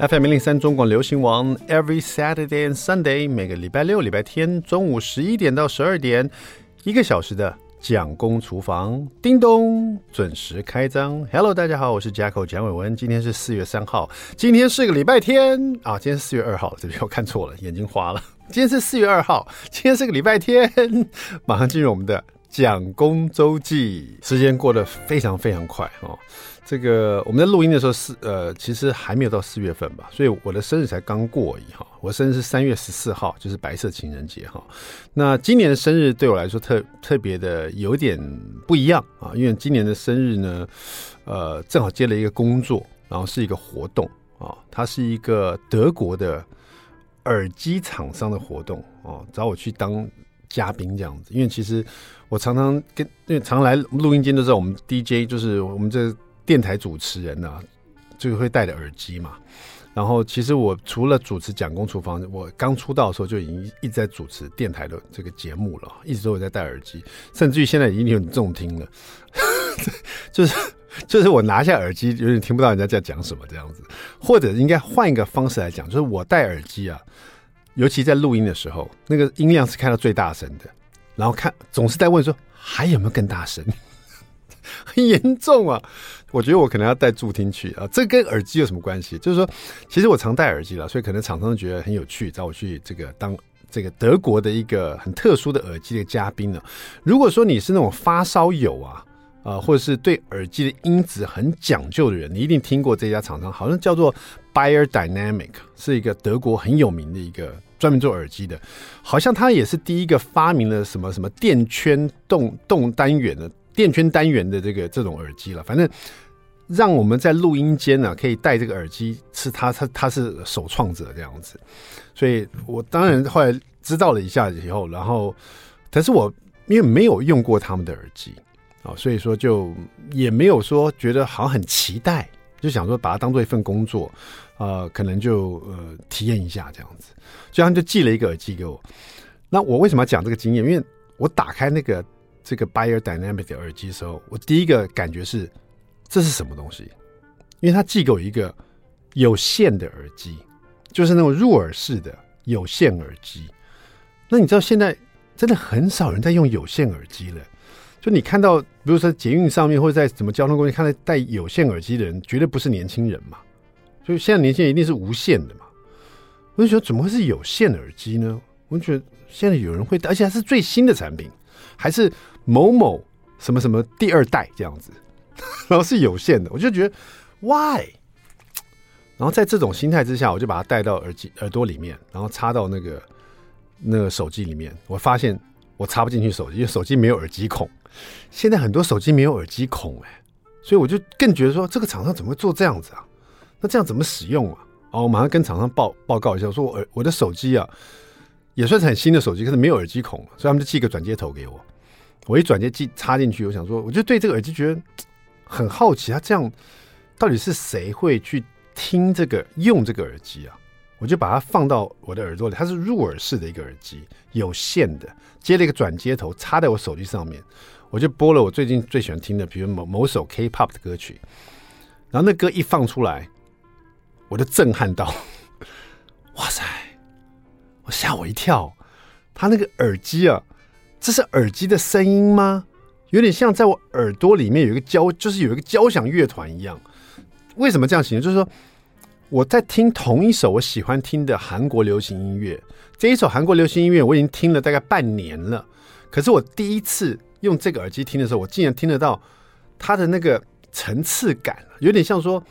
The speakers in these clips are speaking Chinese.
FM 零零三中广流行王，Every Saturday and Sunday，每个礼拜六、礼拜天中午十一点到十二点，一个小时的蒋公厨房，叮咚，准时开张。Hello，大家好，我是 Jacko 蒋伟文，今天是四月三号，今天是个礼拜天。啊，今天是四月二号，这边我看错了，眼睛花了。今天是四月二号，今天是个礼拜天，马上进入我们的蒋公周记，时间过得非常非常快哦。这个我们在录音的时候是呃，其实还没有到四月份吧，所以我的生日才刚过而已哈。我生日是三月十四号，就是白色情人节哈。那今年的生日对我来说特特别的有点不一样啊，因为今年的生日呢，呃，正好接了一个工作，然后是一个活动啊，它是一个德国的耳机厂商的活动哦，找我去当嘉宾这样子。因为其实我常常跟因为常来录音间的时候，我们 DJ 就是我们这。电台主持人呢、啊，就会戴着耳机嘛。然后，其实我除了主持蒋公厨房，我刚出道的时候就已经一直在主持电台的这个节目了，一直都有在戴耳机，甚至于现在已经有点重听了。就是就是我拿下耳机，有点听不到人家在讲什么这样子。或者应该换一个方式来讲，就是我戴耳机啊，尤其在录音的时候，那个音量是开到最大声的，然后看总是在问说还有没有更大声。很严重啊！我觉得我可能要带助听器啊。这跟耳机有什么关系？就是说，其实我常戴耳机了，所以可能厂商觉得很有趣，找我去这个当这个德国的一个很特殊的耳机的嘉宾呢。如果说你是那种发烧友啊啊，或者是对耳机的音质很讲究的人，你一定听过这家厂商，好像叫做 Beyerdynamic，是一个德国很有名的一个专门做耳机的，好像他也是第一个发明了什么什么电圈动动单元的。电圈单元的这个这种耳机了，反正让我们在录音间呢、啊、可以戴这个耳机，是他他他是首创者这样子，所以我当然后来知道了一下以后，然后，但是我因为没有用过他们的耳机啊，所以说就也没有说觉得好像很期待，就想说把它当做一份工作，呃，可能就呃体验一下这样子，所以他们就寄了一个耳机给我。那我为什么要讲这个经验？因为我打开那个。这个 Beyerdynamic 的耳机的时候，我第一个感觉是这是什么东西？因为它寄给我一个有线的耳机，就是那种入耳式的有线耳机。那你知道现在真的很少人在用有线耳机了。就你看到，比如说捷运上面或者在什么交通工具看到戴有线耳机的人，绝对不是年轻人嘛。所以现在年轻人一定是无线的嘛。我就觉得怎么会是有线耳机呢？我就觉得现在有人会，而且还是最新的产品，还是。某某什么什么第二代这样子，然后是有线的，我就觉得 why？然后在这种心态之下，我就把它带到耳机耳朵里面，然后插到那个那个手机里面。我发现我插不进去手机，因为手机没有耳机孔。现在很多手机没有耳机孔哎，所以我就更觉得说这个厂商怎么会做这样子啊？那这样怎么使用啊？哦，我马上跟厂商报报告一下，我说我我的手机啊也算是很新的手机，可是没有耳机孔，所以他们就寄个转接头给我。我一转接机插进去，我想说，我就对这个耳机觉得很好奇，它这样到底是谁会去听这个用这个耳机啊？我就把它放到我的耳朵里，它是入耳式的一个耳机，有线的，接了一个转接头插在我手机上面，我就播了我最近最喜欢听的，比如某某首 K-pop 的歌曲，然后那歌一放出来，我就震撼到，哇塞，我吓我一跳，他那个耳机啊。这是耳机的声音吗？有点像在我耳朵里面有一个交，就是有一个交响乐团一样。为什么这样形容？就是说我在听同一首我喜欢听的韩国流行音乐，这一首韩国流行音乐我已经听了大概半年了。可是我第一次用这个耳机听的时候，我竟然听得到它的那个层次感，有点像说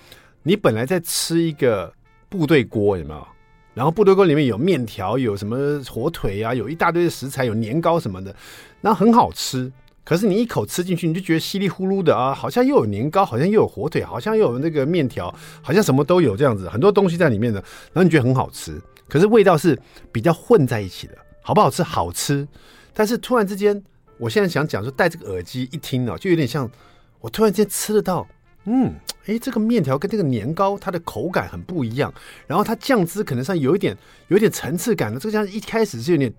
你本来在吃一个部队锅，有没有？然后部队锅里面有面条，有什么火腿啊，有一大堆的食材，有年糕什么的，然后很好吃。可是你一口吃进去，你就觉得稀里呼噜的啊，好像又有年糕，好像又有火腿，好像又有那个面条，好像什么都有这样子，很多东西在里面的。然后你觉得很好吃，可是味道是比较混在一起的，好不好吃？好吃。但是突然之间，我现在想讲说，戴这个耳机一听啊，就有点像我突然间吃得到。嗯，哎，这个面条跟这个年糕，它的口感很不一样。然后它酱汁可能上有一点，有一点层次感的。这个酱一开始是有点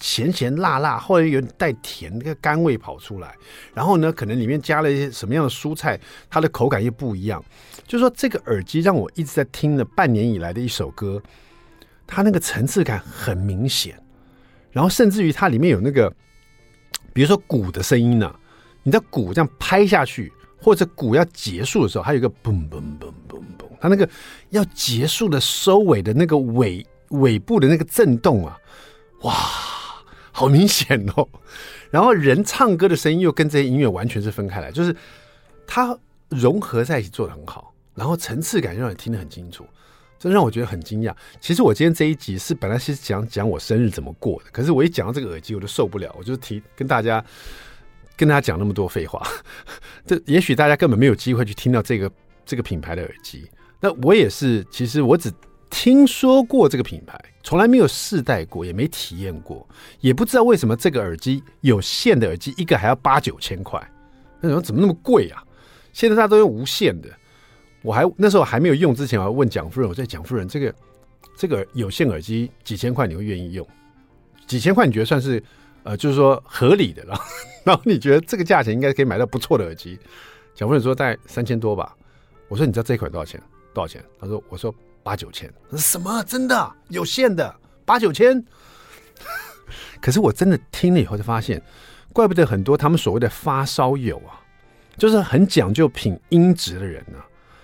咸咸辣辣，后来有点带甜，那个甘味跑出来。然后呢，可能里面加了一些什么样的蔬菜，它的口感又不一样。就是说，这个耳机让我一直在听了半年以来的一首歌，它那个层次感很明显。然后甚至于它里面有那个，比如说鼓的声音呢、你的鼓这样拍下去，或者鼓要结束的时候，还有一个嘣嘣嘣嘣嘣，它那个要结束的收尾的那个尾尾部的那个震动啊，哇，好明显哦。然后人唱歌的声音又跟这些音乐完全是分开来，就是它融合在一起做得很好，然后层次感让你听得很清楚。这让我觉得很惊讶。其实我今天这一集是本来是讲讲我生日怎么过的，可是我一讲到这个耳机，我就受不了，我就提跟大家跟大家讲那么多废话。这也许大家根本没有机会去听到这个这个品牌的耳机。那我也是，其实我只听说过这个品牌，从来没有试戴过，也没体验过，也不知道为什么这个耳机有线的耳机一个还要八九千块。那怎么怎么那么贵啊？现在大家都用无线的。我还那时候还没有用之前，我还问蒋夫人，我说蒋夫人，这个这个有线耳机几千块你会愿意用？几千块你觉得算是呃，就是说合理的，然后 然后你觉得这个价钱应该可以买到不错的耳机？蒋夫人说大概三千多吧。我说你知道这一款多少钱？多少钱？他说我说八九千。什么？真的有线的八九千？可是我真的听了以后就发现，怪不得很多他们所谓的发烧友啊，就是很讲究品音质的人呢、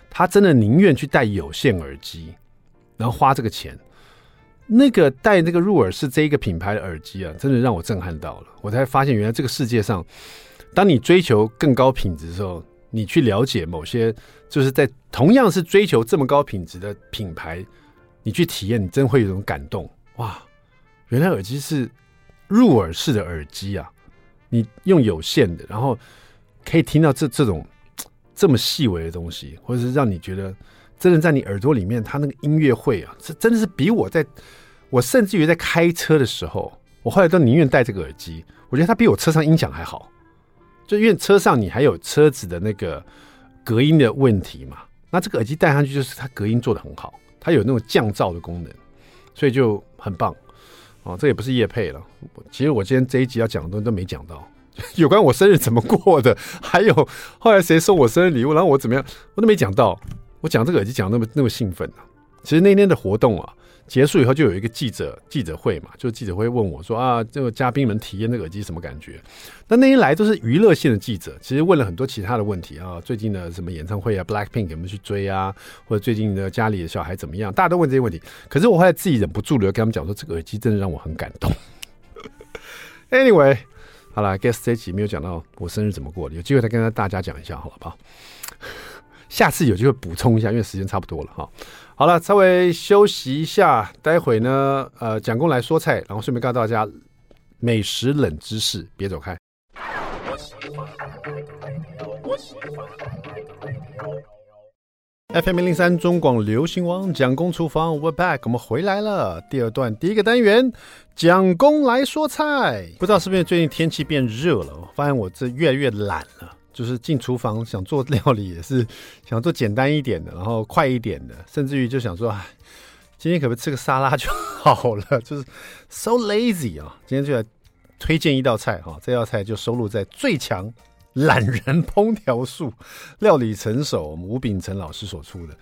他真的宁愿去戴有线耳机，然后花这个钱。那个戴那个入耳式这一个品牌的耳机啊，真的让我震撼到了。我才发现，原来这个世界上，当你追求更高品质的时候，你去了解某些就是在同样是追求这么高品质的品牌，你去体验，你真会有一种感动。哇，原来耳机是入耳式的耳机啊！你用有线的，然后可以听到这这种。这么细微的东西，或者是让你觉得真的在你耳朵里面，它那个音乐会啊，这真的是比我在，我甚至于在开车的时候，我后来都宁愿戴这个耳机。我觉得它比我车上音响还好，就因为车上你还有车子的那个隔音的问题嘛。那这个耳机戴上去，就是它隔音做得很好，它有那种降噪的功能，所以就很棒。哦，这也不是夜配了。其实我今天这一集要讲的东西都没讲到。有关我生日怎么过的，还有后来谁送我生日礼物，然后我怎么样，我都没讲到。我讲这个耳机讲那么那么兴奋啊！其实那天的活动啊结束以后，就有一个记者记者会嘛，就记者会问我说啊，这个嘉宾们体验那个耳机什么感觉？那那天来都是娱乐性的记者，其实问了很多其他的问题啊，最近的什么演唱会啊，Blackpink 有没有去追啊？或者最近的家里的小孩怎么样？大家都问这些问题。可是我后来自己忍不住了，跟他们讲说，这个耳机真的让我很感动。Anyway。好了，guess 这一集没有讲到我生日怎么过的，有机会再跟大家讲一下，好不好？下次有机会补充一下，因为时间差不多了哈。好了，稍微休息一下，待会呢，呃，蒋公来说菜，然后顺便告诉大家美食冷知识，别走开。FM 零三中广流行王蒋公厨房，We're back，我们回来了。第二段第一个单元，蒋公来说菜。不知道是不是最近天气变热了，我发现我这越来越懒了。就是进厨房想做料理，也是想做简单一点的，然后快一点的，甚至于就想说，哎，今天可不可以吃个沙拉就 好了？就是 so lazy 啊！今天就来推荐一道菜哈，这道菜就收录在最强。懒人烹调术，料理成手，我们吴秉成老师所出的。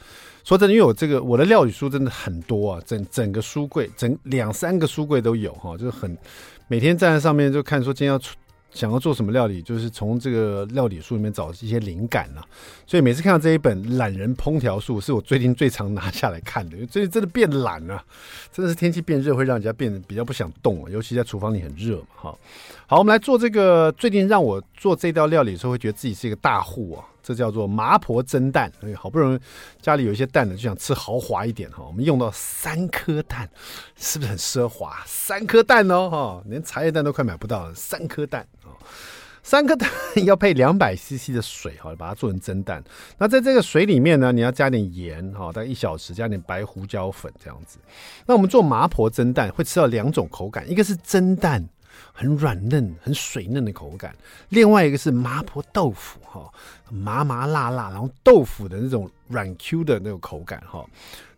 说真的，因为我这个我的料理书真的很多啊，整整个书柜，整两三个书柜都有哈，就是很每天站在上面就看说今天要出。想要做什么料理，就是从这个料理书里面找一些灵感呐、啊。所以每次看到这一本《懒人烹调术》，是我最近最常拿下来看的。因为最近真的变懒了，真的是天气变热，会让人家变得比较不想动，尤其在厨房里很热嘛。哈，好，我们来做这个。最近让我做这道料理的时候，会觉得自己是一个大户啊。这叫做麻婆蒸蛋，哎，好不容易家里有一些蛋呢，就想吃豪华一点哈。我们用到三颗蛋，是不是很奢华？三颗蛋哦，哈，连茶叶蛋都快买不到了。三颗蛋，三颗蛋要配两百 CC 的水哈，把它做成蒸蛋。那在这个水里面呢，你要加点盐哈，大概一小时，加点白胡椒粉这样子。那我们做麻婆蒸蛋会吃到两种口感，一个是蒸蛋。很软嫩、很水嫩的口感。另外一个是麻婆豆腐，哈，麻麻辣辣，然后豆腐的那种软 Q 的那种口感，哈。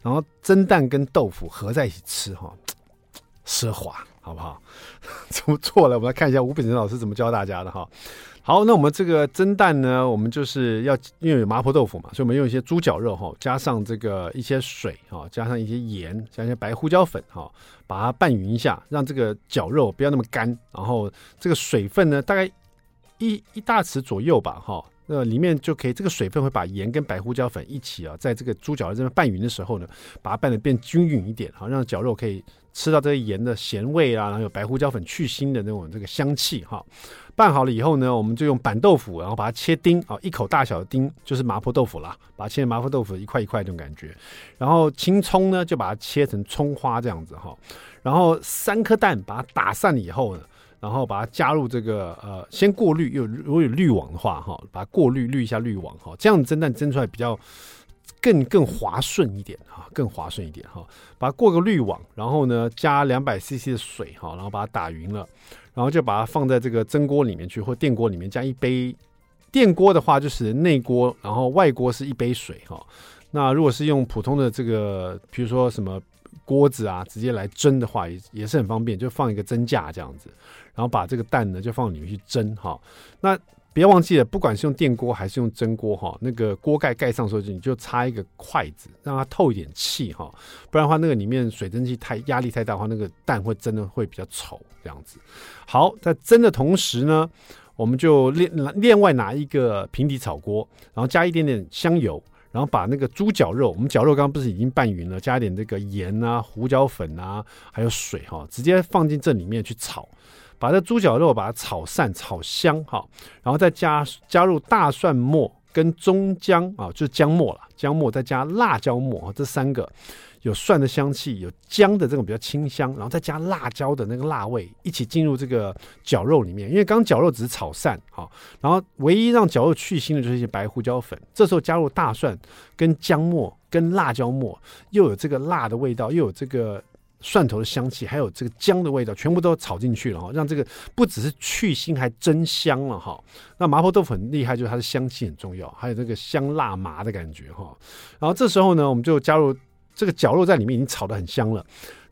然后蒸蛋跟豆腐合在一起吃，哈，奢华。好不好？怎么做了？我们来看一下吴秉成老师怎么教大家的哈。好，那我们这个蒸蛋呢，我们就是要因为有麻婆豆腐嘛，所以我们用一些猪脚肉哈，加上这个一些水哈，加上一些盐，加一些白胡椒粉哈，把它拌匀一下，让这个绞肉不要那么干。然后这个水分呢，大概一一大匙左右吧哈。那里面就可以，这个水分会把盐跟白胡椒粉一起啊，在这个猪脚肉这边拌匀的时候呢，把它拌得变均匀一点，好让绞肉可以吃到这个盐的咸味啊，然后有白胡椒粉去腥的那种这个香气哈。拌好了以后呢，我们就用板豆腐，然后把它切丁啊，一口大小的丁就是麻婆豆腐啦，把它切成麻婆豆腐一块一块这种感觉。然后青葱呢，就把它切成葱花这样子哈。然后三颗蛋把它打散以后呢。然后把它加入这个呃，先过滤，有如果有滤网的话哈，把它过滤滤一下滤网哈，这样蒸蛋蒸出来比较更更滑顺一点哈，更滑顺一点哈。把它过个滤网，然后呢加两百 CC 的水哈，然后把它打匀了，然后就把它放在这个蒸锅里面去，或电锅里面加一杯。电锅的话就是内锅，然后外锅是一杯水哈。那如果是用普通的这个，比如说什么锅子啊，直接来蒸的话也也是很方便，就放一个蒸架这样子。然后把这个蛋呢，就放里面去蒸哈。那别忘记了，不管是用电锅还是用蒸锅哈，那个锅盖盖上的时候，你就插一个筷子，让它透一点气哈。不然的话，那个里面水蒸气太压力太大的话，那个蛋会蒸的会比较丑这样子。好，在蒸的同时呢，我们就另另外拿一个平底炒锅，然后加一点点香油，然后把那个猪绞肉，我们绞肉刚刚不是已经拌匀了，加一点这个盐啊、胡椒粉啊，还有水哈，直接放进这里面去炒。把这猪脚肉把它炒散、炒香哈，然后再加加入大蒜末跟中姜啊，就是姜末了，姜末再加辣椒末，这三个有蒜的香气，有姜的这种比较清香，然后再加辣椒的那个辣味，一起进入这个绞肉里面。因为刚绞肉只是炒散哈，然后唯一让绞肉去腥的就是一些白胡椒粉。这时候加入大蒜跟姜末跟辣椒末，又有这个辣的味道，又有这个。蒜头的香气，还有这个姜的味道，全部都炒进去了哈，让这个不只是去腥，还增香了哈。那麻婆豆腐很厉害，就是它的香气很重要，还有这个香辣麻的感觉哈。然后这时候呢，我们就加入这个绞肉在里面，已经炒得很香了。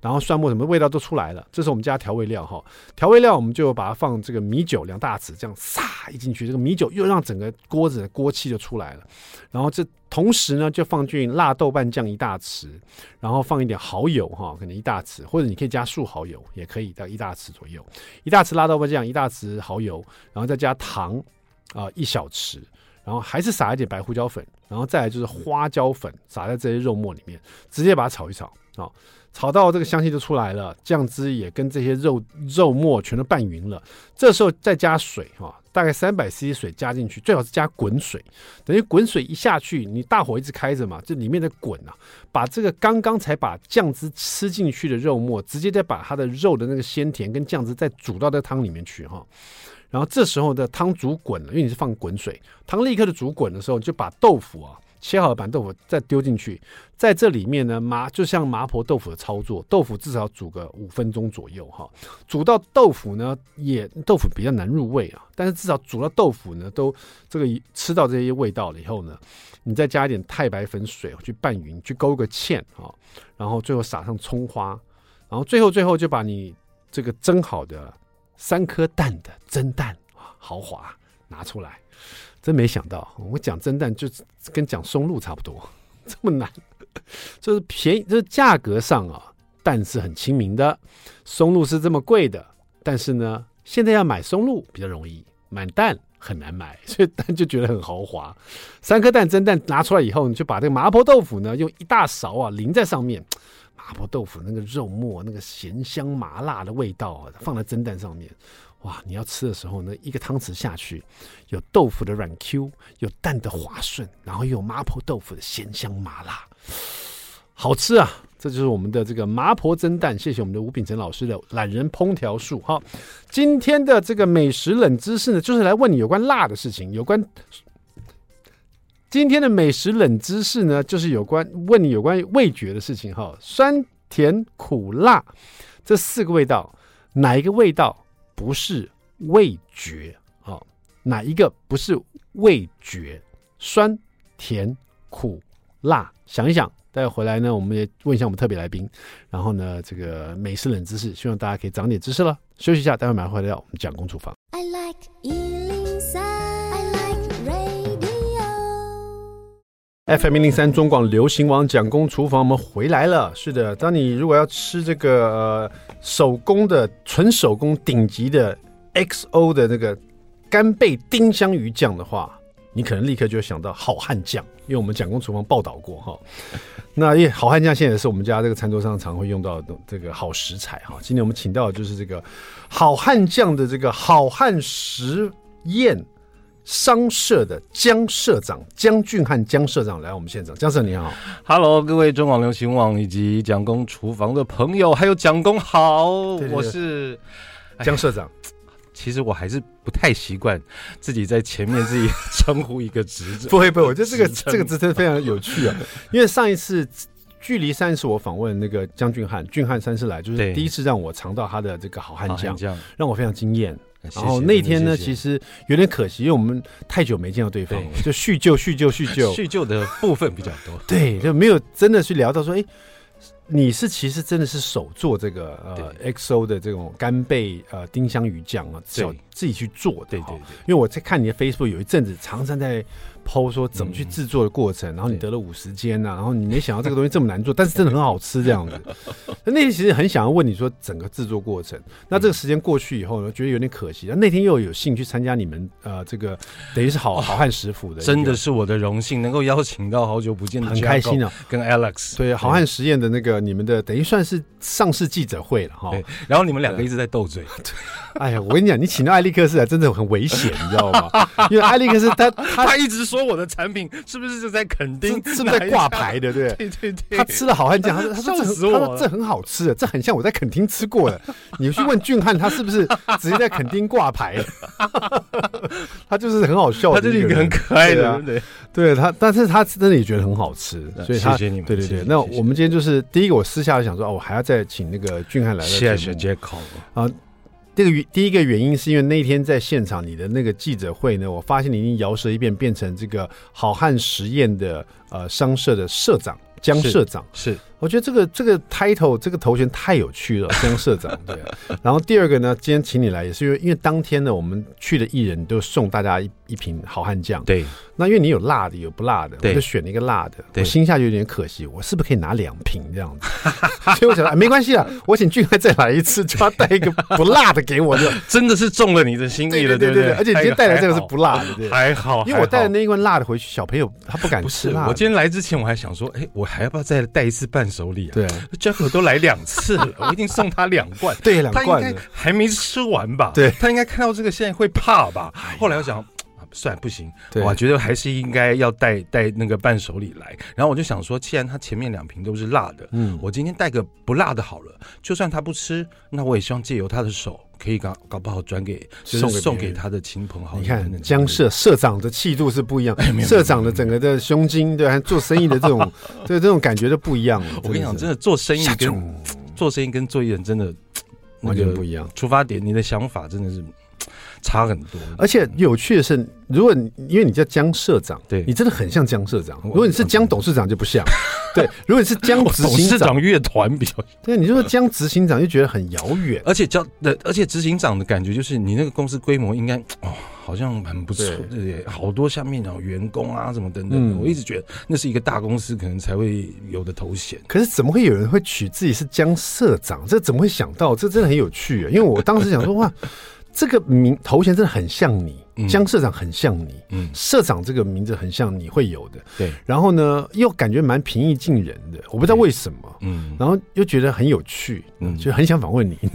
然后蒜末什么味道都出来了，这是我们加调味料哈。调味料我们就把它放这个米酒两大匙，这样撒一进去，这个米酒又让整个锅子的锅气就出来了。然后这同时呢，就放进辣豆瓣酱一大匙，然后放一点蚝油哈，可能一大匙，或者你可以加素蚝油也可以，到一大匙左右。一大匙辣豆瓣酱，一大匙蚝油，然后再加糖啊、一小匙，然后还是撒一点白胡椒粉，然后再来就是花椒粉撒在这些肉末里面，直接把它炒一炒啊。炒到这个香气就出来了，酱汁也跟这些肉肉末全都拌匀了。这时候再加水哈，大概三百 cc 水加进去，最好是加滚水。等于滚水一下去，你大火一直开着嘛，这里面的滚啊，把这个刚刚才把酱汁吃进去的肉末，直接再把它的肉的那个鲜甜跟酱汁再煮到这汤里面去哈。然后这时候的汤煮滚了，因为你是放滚水，汤立刻的煮滚的时候，就把豆腐啊。切好的板豆腐再丢进去，在这里面呢，麻就像麻婆豆腐的操作，豆腐至少煮个五分钟左右哈。煮到豆腐呢，也豆腐比较难入味啊，但是至少煮到豆腐呢，都这个吃到这些味道了以后呢，你再加一点太白粉水去拌匀，去勾个芡啊，然后最后撒上葱花，然后最后最后就把你这个蒸好的三颗蛋的蒸蛋啊，豪华拿出来。真没想到，我讲蒸蛋就跟讲松露差不多，这么难，就是便宜，就是价格上啊，蛋是很亲民的，松露是这么贵的，但是呢，现在要买松露比较容易，买蛋很难买，所以蛋就觉得很豪华。三颗蛋蒸蛋拿出来以后，你就把这个麻婆豆腐呢，用一大勺啊淋在上面，麻婆豆腐那个肉末那个咸香麻辣的味道啊，放在蒸蛋上面。哇！你要吃的时候呢，一个汤匙下去，有豆腐的软 Q，有蛋的滑顺，然后又有麻婆豆腐的鲜香麻辣，好吃啊！这就是我们的这个麻婆蒸蛋。谢谢我们的吴秉成老师的懒人烹调术。哈，今天的这个美食冷知识呢，就是来问你有关辣的事情。有关今天的美食冷知识呢，就是有关问你有关味觉的事情。哈，酸甜苦辣这四个味道，哪一个味道？不是味觉啊，哪一个不是味觉？酸、甜、苦、辣，想一想。待会回来呢，我们也问一下我们特别来宾，然后呢，这个美式冷知识，希望大家可以长点知识了。休息一下，待会马上回来我们讲公主房。I like FM 零零三中广流行网蒋公厨房，我们回来了。是的，当你如果要吃这个呃手工的纯手工顶级的 XO 的那个干贝丁香鱼酱的话，你可能立刻就想到好汉酱，因为我们蒋公厨房报道过哈。那耶，好汉酱现在也是我们家这个餐桌上常会用到的这个好食材哈。今天我们请到的就是这个好汉酱的这个好汉食宴。商社的江社长江俊汉江社长来我们现场，江社你好，Hello，各位中广流行网以及蒋公厨房的朋友，还有蒋公好，对对对，我是江社长。其实我还是不太习惯自己在前面自己称呼一个职责，不会不会，我觉得这个这个职称非常有趣啊，因为上一次距离上一次我访问那个江俊翰俊翰三世来，就是第一次让我尝到他的这个好汉酱，让我非常惊艳。然后那天呢，其实有点可惜，因为我们太久没见到对方了，就叙旧、叙旧、叙旧，叙旧的部分比较多。对，就没有真的去聊到说，哎，你是其实真的是手做这个呃 XO 的这种干贝呃丁香鱼酱啊，自自己去做的。对对对，因为我在看你的 Facebook 有一阵子常常在。剖说怎么去制作的过程，然后你得了五十间呐，然后你没想到这个东西这么难做，但是真的很好吃这样子。那天其实很想要问你说整个制作过程，那这个时间过去以后呢，觉得有点可惜。那那天又有幸去参加你们呃这个等于是好好汉食府的，真的是我的荣幸能够邀请到好久不见的很开心啊，跟 Alex 对好汉实验的那个你们的等于算是上市记者会了哈。然后你们两个一直在斗嘴。哎呀，我跟你讲，你请到艾利克斯来真的很危险，你知道吗？因为艾利克斯他他 他一直说我的产品是不是就在垦丁，是不是在挂牌的？对 对对对，他吃了好汉酱，他说他说 这他说这很好吃，这很像我在垦丁吃过的。你去问俊汉，他是不是直接在垦丁挂牌？他就是很好笑，他就是一个很可爱的，对对，他，但是他真的也觉得很好吃，所以他谢谢你们。对对对，那我们今天就是第一个，我私下想说，哦，我还要再请那个俊汉来了。谢谢杰克啊。这个原第一个原因是因为那天在现场你的那个记者会呢，我发现你已经摇舌一变变成这个好汉实验的呃商社的社长江社长是。是我觉得这个这个 title 这个头衔太有趣了，江社长对。然后第二个呢，今天请你来也是因为因为当天呢，我们去的艺人都送大家一一瓶好汉酱。对。那因为你有辣的有不辣的，我就选了一个辣的。我心下就有点可惜，我是不是可以拿两瓶这样子？所以我想说，没关系啊，我请俊翰再来一次，就要带一个不辣的给我，就 真的是中了你的心意了，对对对？而且你今天带来这个是不辣的，还好。因为我带了那一罐辣的回去，小朋友他不敢吃辣。我今天来之前我还想说，哎，我还要不要再带一次伴手礼啊？对。，Jack 都来两次了，我一定送他两罐。对，两罐。他应该还没吃完吧？对，他应该看到这个现在会怕吧？后来我想，算不行，我觉得还是应该要带带那个伴手礼来。然后我就想说，既然他前面两瓶都是辣的，嗯，我今天带个不辣的好了。就算他不吃，那我也希望借由他的手，可以搞搞不好转给送送给他的亲朋好友。你看江社社长的气度是不一样，社长的整个的胸襟，对，做生意的这种，对这种感觉都不一样。我跟你讲，真的做生意跟做生意跟做艺人真的完全不一样。出发点，你的想法真的是。差很多，而且有趣的是，如果你因为你叫江社长，对你真的很像江社长。如果你是江董事长就不像，对。如果你是江 执行长乐团比较，对，你就说江执行长就觉得很遥远，而且叫而且执行长的感觉就是你那个公司规模应该哦，好像很不错，对，好多下面有员工啊什么等等。我一直觉得那是一个大公司可能才会有的头衔。可是怎么会有人会取自己是江社长？这怎么会想到？这真的很有趣啊！因为我当时想说哇。这个名头衔真的很像你。江社长很像你，嗯，社长这个名字很像你会有的，对。然后呢，又感觉蛮平易近人的，我不知道为什么，嗯。然后又觉得很有趣，嗯，就很想访问你。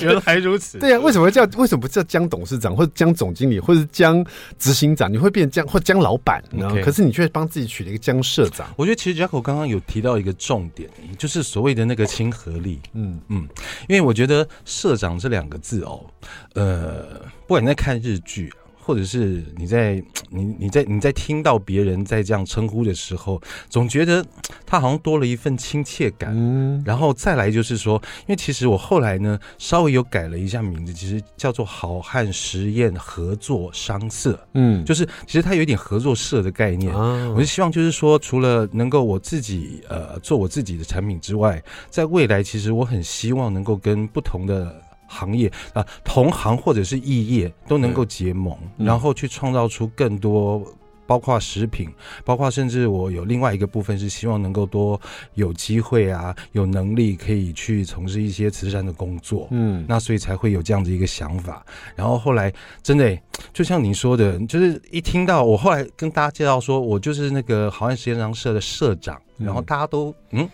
原来如此。对呀，为什么叫为什么不叫江董事长或者江总经理或者江执行长？你会变江或江老板，然后可是你却帮自己取了一个江社长。我觉得其实 Jacko 刚刚有提到一个重点，就是所谓的那个亲和力。嗯嗯，因为我觉得社长这两个字哦，呃。呃，不管你在看日剧，或者是你在你你在你在听到别人在这样称呼的时候，总觉得他好像多了一份亲切感。嗯，然后再来就是说，因为其实我后来呢稍微有改了一下名字，其实叫做好汉实验合作商社。嗯，就是其实它有一点合作社的概念。啊，我就希望就是说，除了能够我自己呃做我自己的产品之外，在未来其实我很希望能够跟不同的。行业啊，同行或者是异业都能够结盟，嗯、然后去创造出更多，包括食品，包括甚至我有另外一个部分是希望能够多有机会啊，有能力可以去从事一些慈善的工作，嗯，那所以才会有这样的一个想法。然后后来真的就像你说的，就是一听到我后来跟大家介绍说我就是那个好汉实验商社的社长。然后大家都嗯，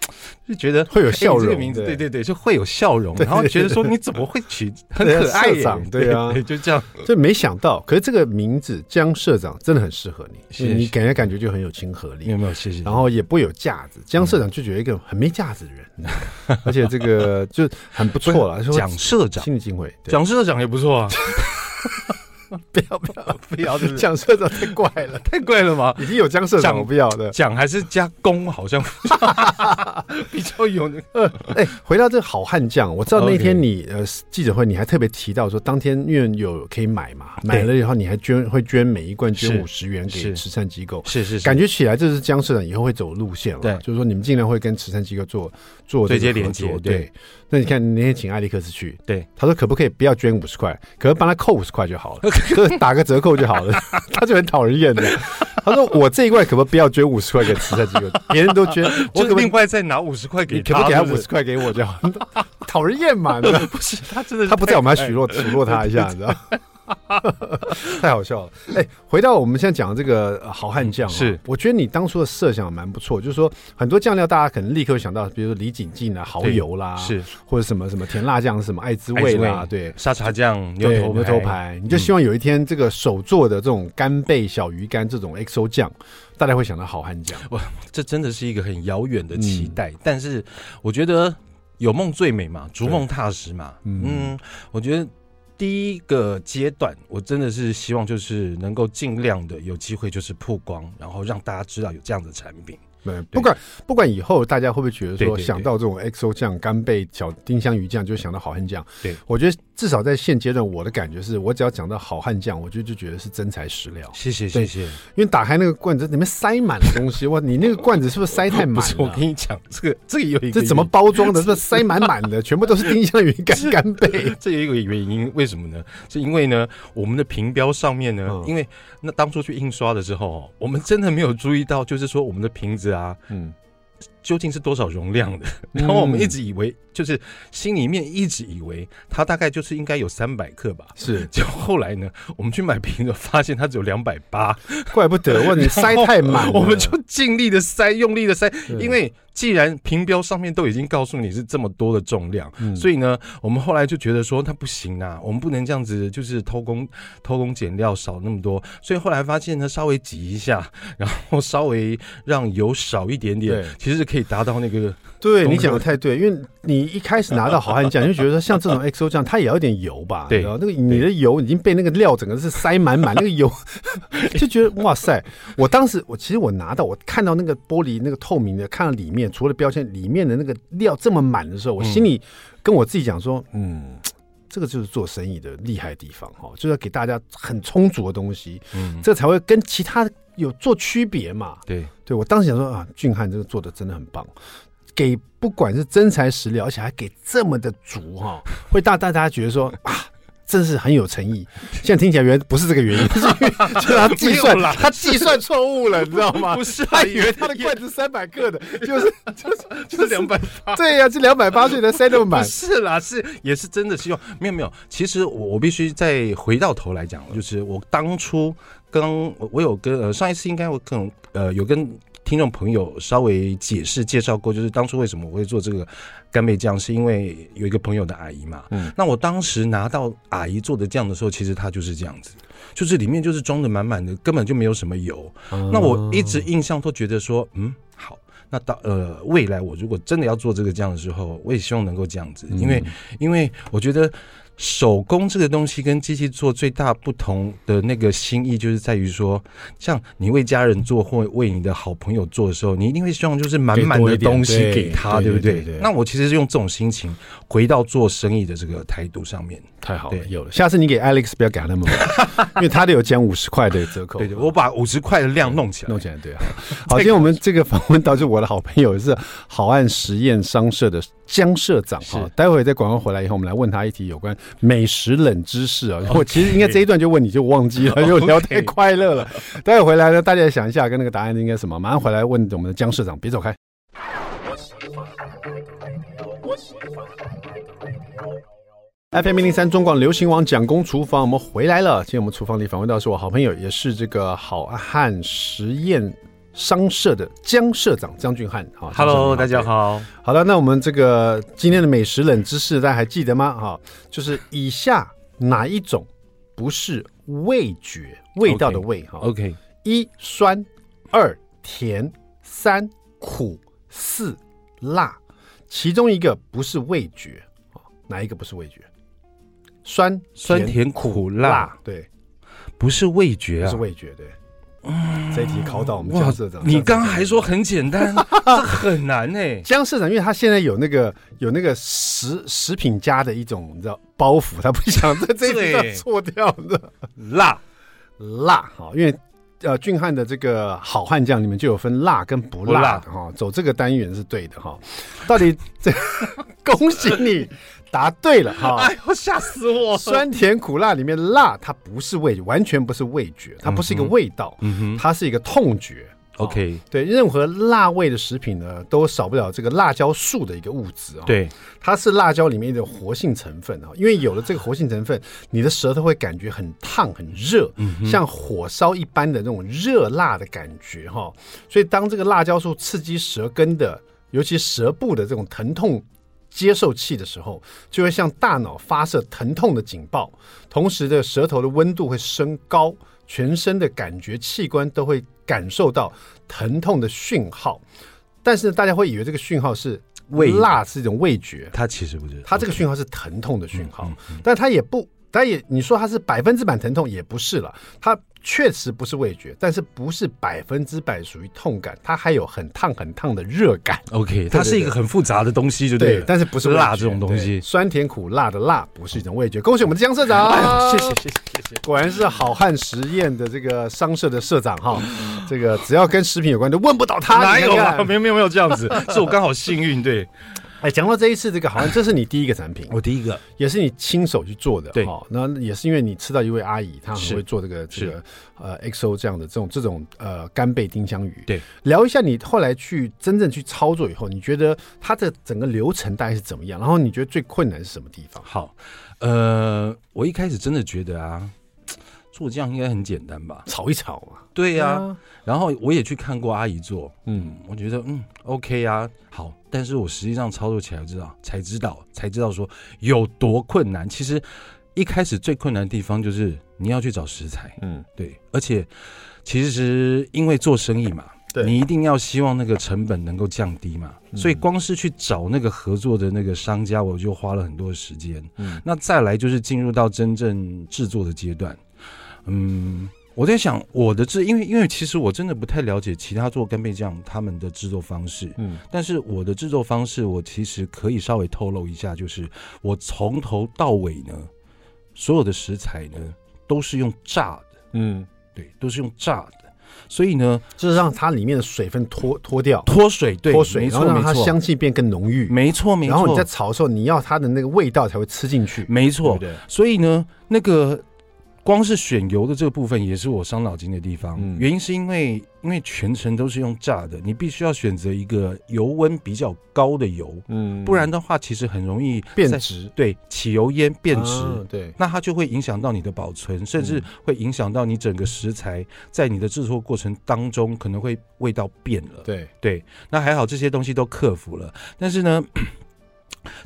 就觉得会有笑容，这个名字对对对，就会有笑容。然后觉得说你怎么会取很可爱社长？对啊，就这样。就没想到，可是这个名字江社长真的很适合你，你给人感觉就很有亲和力。有没有？谢谢。然后也不有架子，江社长就觉得一个很没架子的人，而且这个就很不错了。蒋社长，心领敬畏，蒋社长也不错啊。不要不要不要！蒋社长太怪了，太怪了吗？已经有江社长，我不要的。蒋还是加工，好像 比较有那个。哎，回到这个好汉将，我知道那天你呃记者会，你还特别提到说，当天因为有可以买嘛，买了以后你还捐会捐每一罐捐五十元给慈善机构，是是，感觉起来这是江社长以后会走路线了。对，就是说你们尽量会跟慈善机构做做对接连接。对，那你看那天请艾利克斯去，对，他说可不可以不要捐五十块，可是帮他扣五十块就好了。就打个折扣就好了，他就很讨人厌的。他说：“我这一块可不可以不要捐五十块给慈善机构？别人都捐，我可不可以另外再拿五十块给他？可不可以给他五十块给我就好？讨人厌嘛？不是他真的，他不在，我们还数落数落他一下，你知道。” 太好笑了！哎、欸，回到我们现在讲的这个好汉酱，是。我觉得你当初的设想蛮不错，就是说很多酱料大家可能立刻会想到，比如说李锦记啊、蚝油啦，是。或者什么什么甜辣酱、什么爱滋味啦，对，沙茶酱、牛头牛头牌，你就希望有一天这个手做的这种干贝小鱼干这种 XO 酱，大家会想到好汉酱。哇，这真的是一个很遥远的期待，嗯、但是我觉得有梦最美嘛，逐梦踏实嘛，嗯，嗯，我觉得。第一个阶段，我真的是希望就是能够尽量的有机会就是曝光，然后让大家知道有这样的产品。对，不管不管以后大家会不会觉得说想到这种 XO 酱、干贝、小丁香鱼酱，就想到好汉酱。对，我觉得至少在现阶段，我的感觉是我只要讲到好汉酱，我就就觉得是真材实料。谢谢谢谢。因为打开那个罐子，里面塞满了东西。哇，你那个罐子是不是塞 太满了？我跟你讲，这个这个有一个，这怎么包装的？是不是塞满满的？全部都是丁香鱼干、干贝。这有一个原因，为什么呢？是因为呢，我们的评标上面呢，因为那当初去印刷的时候，我们真的没有注意到，就是说我们的瓶子啊，嗯。究竟是多少容量的？然后我们一直以为，就是心里面一直以为它大概就是应该有三百克吧。是，就后来呢，我们去买瓶子，发现它只有两百八，怪不得问你塞太满，我们就尽力的塞，用力的塞，因为。既然评标上面都已经告诉你是这么多的重量，嗯、所以呢，我们后来就觉得说它不行啊，我们不能这样子，就是偷工偷工减料少那么多。所以后来发现呢，稍微挤一下，然后稍微让油少一点点，其实是可以达到那个。对，你讲的太对，因为你一开始拿到好汉酱，就觉得说像这种 XO 酱，它也要一点油吧？对，那个你的油已经被那个料整个是塞满满，那个油就觉得哇塞！我当时我其实我拿到我看到那个玻璃那个透明的，看到里面除了标签里面的那个料这么满的时候，我心里跟我自己讲说，嗯，这个就是做生意的厉害的地方哈，就是要给大家很充足的东西，嗯，这才会跟其他有做区别嘛。对，对我当时想说啊，俊翰这个做的真的很棒。给不管是真材实料，而且还给这么的足哈，会大大家觉得说啊，真是很有诚意。现在听起来原来不是这个原因，是因为就是他计算他计算错误了，你知道吗？不是，他以为他的罐子三百克的，就是就是就是两百八。对呀，这两百八所以才塞那么满。是啦，是也是真的希望没有没有。其实我我必须再回到头来讲，就是我当初跟我有跟呃上一次应该我可能呃有跟。听众朋友稍微解释介绍过，就是当初为什么我会做这个干贝酱，是因为有一个朋友的阿姨嘛。嗯，那我当时拿到阿姨做的酱的时候，其实它就是这样子，就是里面就是装的满满的，根本就没有什么油。嗯，那我一直印象都觉得说，嗯，好，那到呃未来我如果真的要做这个酱的时候，我也希望能够这样子，因为因为我觉得。手工这个东西跟机器做最大不同的那个心意，就是在于说，像你为家人做或为你的好朋友做的时候，你一定会希望就是满满的东西给他，对，对不对？那我其实是用这种心情回到做生意的这个态度上面。太好了，有了。下次你给 Alex 不要给他那么多，因为他的有减五十块的折扣。对 对，我把五十块的量弄起来，弄起来。对，好，今天我们这个访问到就我的好朋友是好岸实验商社的江社长哈。待会在广告回来以后，我们来问他一题有关美食冷知识啊。我其实应该这一段就问你就忘记了，因为聊太快乐了。待会回来呢，大家想一下，跟那个答案应该什么？马上回来问我们的江社长，别走开。FM 零零三中广流行网蒋公厨房，我们回来了。今天我们厨房里访问到是我好朋友，也是这个好汉实验商社的江社长江俊翰。好，Hello，大家好。好的，那我们这个今天的美食冷知识，大家还记得吗？哈，就是以下哪一种不是味觉？味道的味哈。OK，一酸，二甜，三苦，四辣。其中一个不是味觉，哪一个不是味觉？酸酸甜苦辣，辣，对，不是味觉啊，不是味觉，对。嗯，这一题考到我们江社长。你刚刚还说很简单，这很难呢、欸。江社长，因为他现在有那个有那个食食品家的一种你知道包袱，他不想在这一题错掉的。辣辣哈，因为呃俊汉的这个好汉酱里面就有分辣跟不辣的哈，走这个单元是对的哈。到底这 恭喜你。答对了哈！哎呦，吓死我！酸甜苦辣里面辣，它不是味，完全不是味觉，它不是一个味道，嗯哼，它是一个痛觉。OK，对，任何辣味的食品呢，都少不了这个辣椒素的一个物质啊。对，它是辣椒里面的活性成分啊。因为有了这个活性成分，你的舌头会感觉很烫、很热，像火烧一般的那种热辣的感觉哈。所以当这个辣椒素刺激舌根的，尤其舌部的这种疼痛。接受器的时候，就会向大脑发射疼痛的警报，同时的舌头的温度会升高，全身的感觉器官都会感受到疼痛的讯号。但是大家会以为这个讯号是味辣，是一种味觉，它其实不是，它这个讯号是疼痛的讯号，但它也不，但也你说它是百分之百疼痛也不是了，它。确实不是味觉，但是不是百分之百属于痛感，它还有很烫很烫的热感。OK，它是一个很复杂的东西，就对，对。但是不是辣这种东西，酸甜苦辣的辣不是一种味觉。恭喜我们的江社长，哎、谢谢谢谢谢谢，果然是好汉实验的这个商社的社长哈。这个只要跟食品有关，都问不倒他。哪有啊？没有没有没有这样子，是我刚好幸运对。哎，讲到这一次，这个好像这是你第一个产品，我第一个也是你亲手去做的，对，那也是因为你吃到一位阿姨，她很会做这个这个呃 XO 这样的这种这种呃干贝丁香鱼，对，聊一下你后来去真正去操作以后，你觉得它的整个流程大概是怎么样？然后你觉得最困难是什么地方？好，呃，我一开始真的觉得啊。做这样应该很简单吧？炒一炒啊。对呀、啊啊，然后我也去看过阿姨做，嗯，我觉得嗯 OK 啊，好。但是我实际上操作起来知道，才知道，才知道说有多困难。其实一开始最困难的地方就是你要去找食材，嗯，对。而且其实因为做生意嘛，对，你一定要希望那个成本能够降低嘛，所以光是去找那个合作的那个商家，我就花了很多时间。嗯，那再来就是进入到真正制作的阶段。嗯，我在想我的制，因为因为其实我真的不太了解其他做干贝酱他们的制作方式，嗯，但是我的制作方式我其实可以稍微透露一下，就是我从头到尾呢，所有的食材呢都是用炸的，嗯，对，都是用炸的，所以呢，就是让它里面的水分脱脱掉，脱水，对，脱水，然后让它香气变更浓郁，没错没错，然后你在炒的时候，你要它的那个味道才会吃进去，没错，对，所以呢，那个。光是选油的这个部分也是我伤脑筋的地方，嗯，原因是因为因为全程都是用炸的，你必须要选择一个油温比较高的油，嗯，不然的话其实很容易变质，对，起油烟变质，啊，对，那它就会影响到你的保存，甚至会影响到你整个食材在你的制作过程当中可能会味道变了，对。对，那还好这些东西都克服了，但是呢。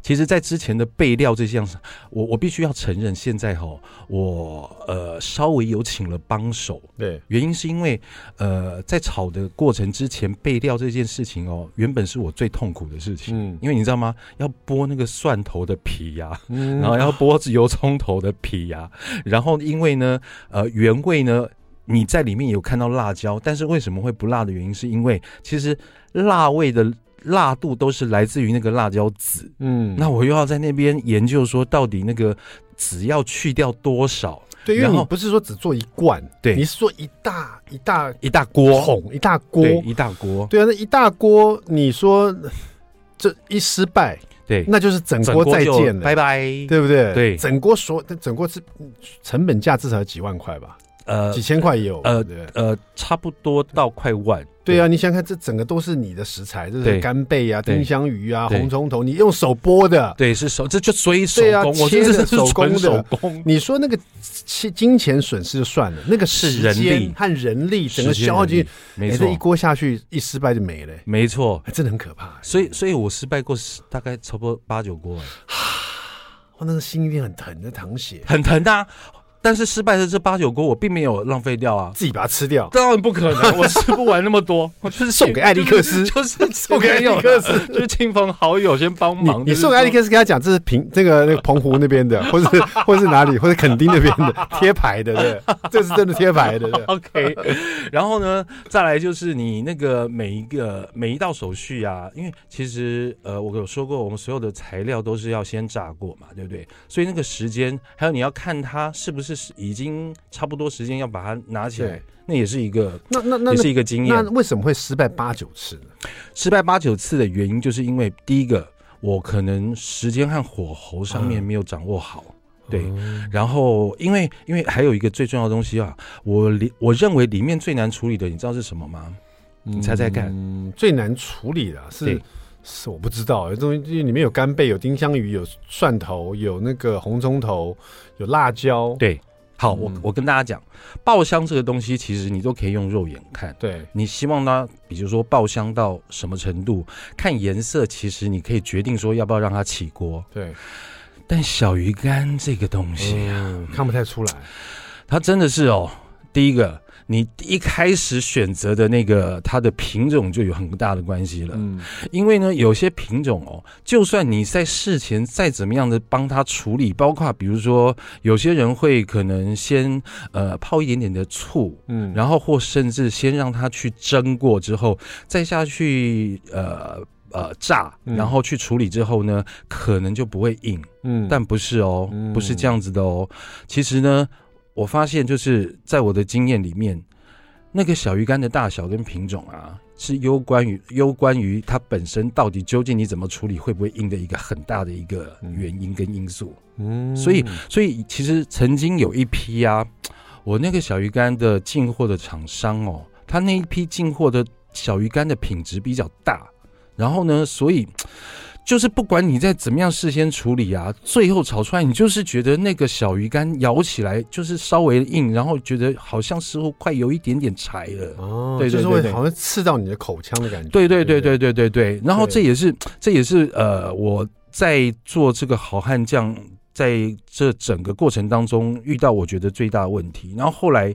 其实，在之前的备料这项，我我必须要承认，现在哈，我呃稍微有请了帮手。对，原因是因为呃，在炒的过程之前备料这件事情哦，原本是我最痛苦的事情。嗯，因为你知道吗？要剥那个蒜头的皮呀，嗯，然后要剥油葱头的皮呀，然后因为呢，呃，原味呢，你在里面有看到辣椒，但是为什么会不辣的原因，是因为其实辣味的。辣度都是来自于那个辣椒籽，嗯，那我又要在那边研究说，到底那个籽要去掉多少？对，因为你不是说只做一罐，对，你是说一大一大一大锅。桶，一大锅，一大锅，对啊，那一大锅，你说这一失败，对，那就是整锅再见了，拜拜，对不对？对，整锅所整锅是成本价至少有几万块吧？呃，几千块也有，呃，呃，差不多到快万。对啊，你想想看，这整个都是你的食材，这是干贝啊、丁香鱼啊、红葱头，你用手剥的，对，是手，这就所以手工，我切的手工的。手工，你说那个金金钱损失就算了，那个是人力和人力整个消耗进去，没错，这一锅下去一失败就没了，没错，真的很可怕。所以，所以我失败过大概差不多八九锅，我那个心一定很疼的，淌血，很疼的。但是失败的这八九锅，我并没有浪费掉啊，自己把它吃掉，当然不可能，我吃不完那么多，我就是送给艾利克斯，就是 送给艾利克斯，就是亲朋好友先帮忙。你送给艾利克斯，跟他讲这是平这个那个澎湖那边的，或是或是哪里，或者垦丁那边的贴牌的，对，这是真的贴牌的。OK，然后呢，再来就是你那个每一个每一道手续啊，因为其实呃，我有说过，我们所有的材料都是要先炸过嘛，对不对？所以那个时间，还有你要看它是不是。是已经差不多时间要把它拿起来，那也是一个，那那那也是一个经验。那为什么会失败八九次呢？失败八九次的原因，就是因为第一个，我可能时间和火候上面没有掌握好，嗯、对。然后，因为因为还有一个最重要的东西啊，我里我认为里面最难处理的，你知道是什么吗？你猜猜看，嗯、最难处理的是。是我不知道，这东西里面有干贝，有丁香鱼，有蒜头，有那个红葱头，有辣椒。对，好，嗯、我我跟大家讲，爆香这个东西，其实你都可以用肉眼看。对，你希望它，比如说爆香到什么程度，看颜色，其实你可以决定说要不要让它起锅。对，但小鱼干这个东西啊，嗯、看不太出来，它真的是哦，第一个。你一开始选择的那个它的品种就有很大的关系了，嗯，因为呢，有些品种哦，就算你在事前再怎么样的帮它处理，包括比如说有些人会可能先呃泡一点点的醋，嗯，然后或甚至先让它去蒸过之后，再下去呃呃炸，然后去处理之后呢，可能就不会硬，嗯，但不是哦，不是这样子的哦，其实呢。我发现，就是在我的经验里面，那个小鱼干的大小跟品种啊，是攸关于攸关于它本身到底究竟你怎么处理会不会硬的一个很大的一个原因跟因素。嗯，所以所以其实曾经有一批啊，我那个小鱼干的进货的厂商哦，他那一批进货的小鱼干的品质比较大，然后呢，所以。就是不管你在怎么样事先处理啊，最后炒出来，你就是觉得那个小鱼干咬起来就是稍微硬，然后觉得好像似乎快有一点点柴了。哦，对，就是会好像刺到你的口腔的感觉。对对对对对对对。然后这也是这也是呃我在做这个好汉酱在这整个过程当中遇到我觉得最大的问题。然后后来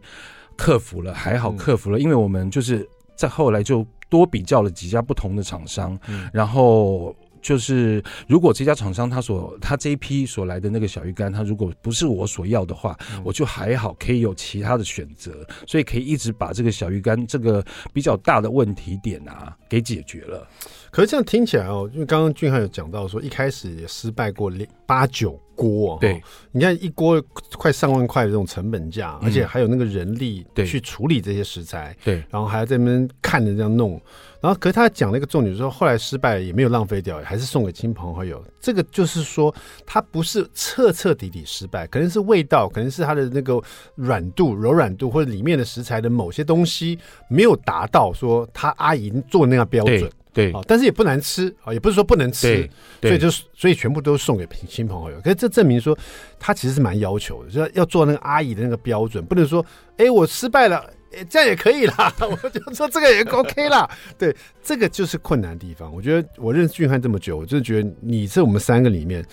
克服了，还好克服了，因为我们就是在后来就多比较了几家不同的厂商，然后。就是如果这家厂商他所他这一批所来的那个小鱼干，他如果不是我所要的话，嗯、我就还好可以有其他的选择，所以可以一直把这个小鱼干这个比较大的问题点啊给解决了。可是这样听起来哦，因为刚刚俊翰有讲到说，一开始也失败过八九锅，对，你看一锅快上万块的这种成本价，而且还有那个人力去处理这些食材，对，然后还要在那边看着这样弄。然后，可是他讲了一个重点，说后来失败了也没有浪费掉，还是送给亲朋好友。这个就是说，他不是彻彻底底失败，可能是味道，可能是它的那个软度、柔软度，或者里面的食材的某些东西没有达到说他阿姨做那样标准。对，但是也不难吃啊，也不是说不能吃，所以就所以全部都送给亲朋好友。可是这证明说他其实是蛮要求的，就是要做那个阿姨的那个标准，不能说哎我失败了。诶，这样也可以啦。我就说这个也 OK 啦。对，这个就是困难的地方。我觉得我认识俊汉这么久，我就觉得你是我们三个里面。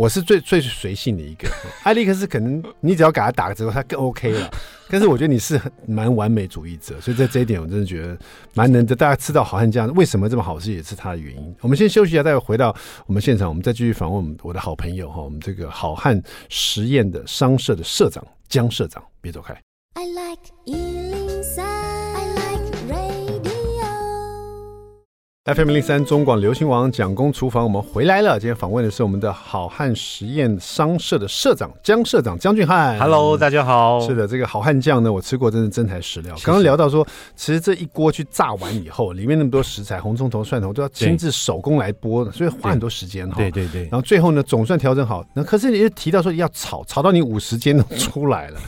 我是最最随性的一个，艾利克斯可能你只要给他打个折扣，他更 OK 了。但是我觉得你是蛮完美主义者，所以在这一点我真的觉得蛮能的。大家吃到好汉酱为什么这么好吃，也是他的原因。我们先休息一下，待会回到我们现场，我们再继续访问我们我的好朋友哈，我们这个好汉实验的商社的社长江社长，别走开。I like FM 零三中广流行王蒋公厨房，我们回来了。今天访问的是我们的好汉实验商社的社长江社长江俊汉。Hello，大家好。是的，这个好汉酱呢，我吃过，真是真材实料。刚刚聊到说，其实这一锅去炸完以后，里面那么多食材，红葱头、蒜头都要亲自手工来剥，所以花很多时间哈。对对对。然后最后呢，总算调整好。那可是你又提到说要炒，炒到你五十肩都出来了。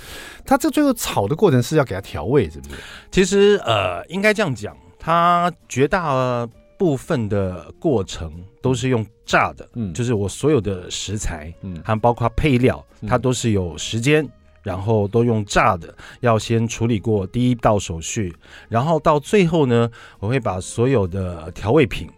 他这最后炒的过程是要给他调味，是不是？其实呃，应该这样讲，他绝大。部分的过程都是用炸的，嗯，就是我所有的食材，嗯，还包括配料，它都是有时间，然后都用炸的，要先处理过第一道手续，然后到最后呢，我会把所有的调味品。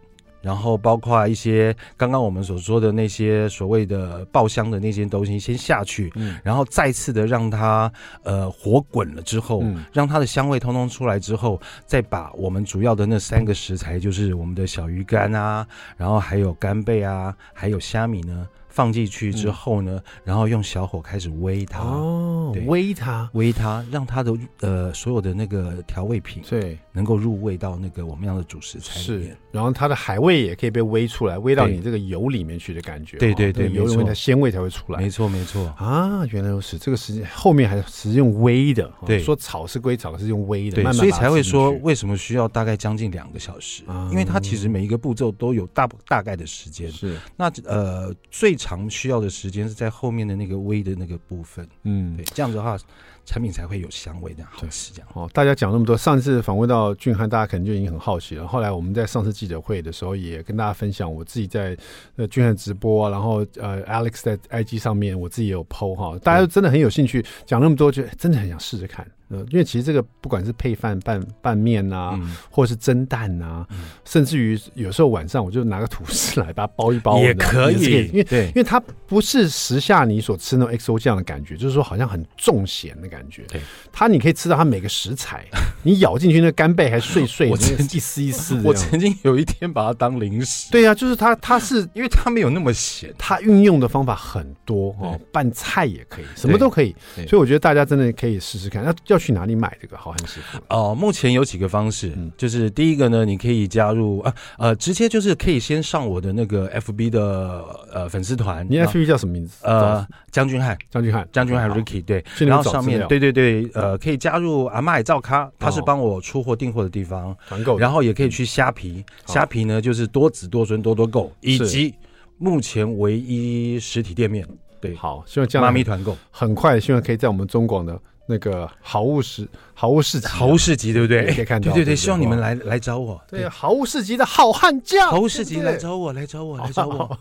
然后包括一些刚刚我们所说的那些所谓的爆香的那些东西先下去，嗯，然后再次的让它呃火滚了之后，嗯，让它的香味通通出来之后，再把我们主要的那三个食材，就是我们的小鱼干啊，然后还有干贝啊，还有虾米呢。放进去之后呢，嗯、然后用小火开始煨它，哦，煨它，煨它，让它的呃所有的那个调味品对。能够入味到那个我们要的主食材里面，是，然后它的海味也可以被煨出来，煨到你这个油里面去的感觉，对对对，油里面的鲜味才会出来，没错没错。啊，原来如此，这个时间后面还是用煨的，对，说炒是归炒，是用煨的，对，所以才会说为什么需要大概将近两个小时，嗯、因为它其实每一个步骤都有大大概的时间，是，那呃最长需要的时。时间是在后面的那个微的那个部分，嗯，对，这样子的话，产品才会有香味的好吃。这样哦，大家讲那么多，上次访问到俊翰，大家可能就已经很好奇了。后来我们在上次记者会的时候，也跟大家分享我自己在呃俊翰直播，然后呃 Alex 在 IG 上面，我自己也有 PO 哈，大家真的很有兴趣，讲那么多，就真的很想试试看。因为其实这个不管是配饭拌拌面啊，嗯、或者是蒸蛋啊，嗯、甚至于有时候晚上我就拿个吐司来把它包一包也可以，可以因为对因为它不是时下你所吃那种 XO 酱的感觉，就是说好像很重咸的感觉。对，它你可以吃到它每个食材，你咬进去那干贝还碎碎的，我曾经一丝一丝。我曾经有一天把它当零食。对啊，就是它，它是 因为它没有那么咸，它运用的方法很多哦，拌菜也可以，什么都可以。所以我觉得大家真的可以试试看。那要去哪里买这个好汉师傅？哦，目前有几个方式，嗯、就是第一个呢，你可以加入啊呃，直接就是可以先上我的那个 FB 的呃粉丝团。你 FB 叫什么名字？呃，将军汉，将军汉，将军汉 Ricky 对。然后上面对对对，呃，可以加入阿麦造咖，他是帮我出货订货的地方，团购。然后也可以去虾皮，虾皮呢就是多子多孙多多购，以及目前唯一实体店面。对，好，希望这样妈咪团购很快，希望可以在我们中广的。那个好物市，好物市集，好物市集，对不对？可以看到，对对对，希望你们来来找我。对，好物市集的好汉将，好物市集来找我，来找我，来找我。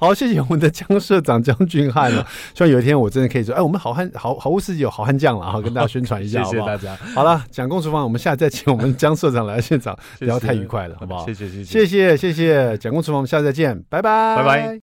好，谢谢我们的江社长江俊汉了。希望有一天我真的可以说，哎，我们好汉好好物市集有好汉将了，好 跟大家宣传一下，谢谢大家。好了，蒋公厨房，我们下次再请我们江社长来现场聊，太愉 快了，好不好？谢谢谢谢谢谢谢谢蒋公厨房，我们下次再见，拜拜拜拜。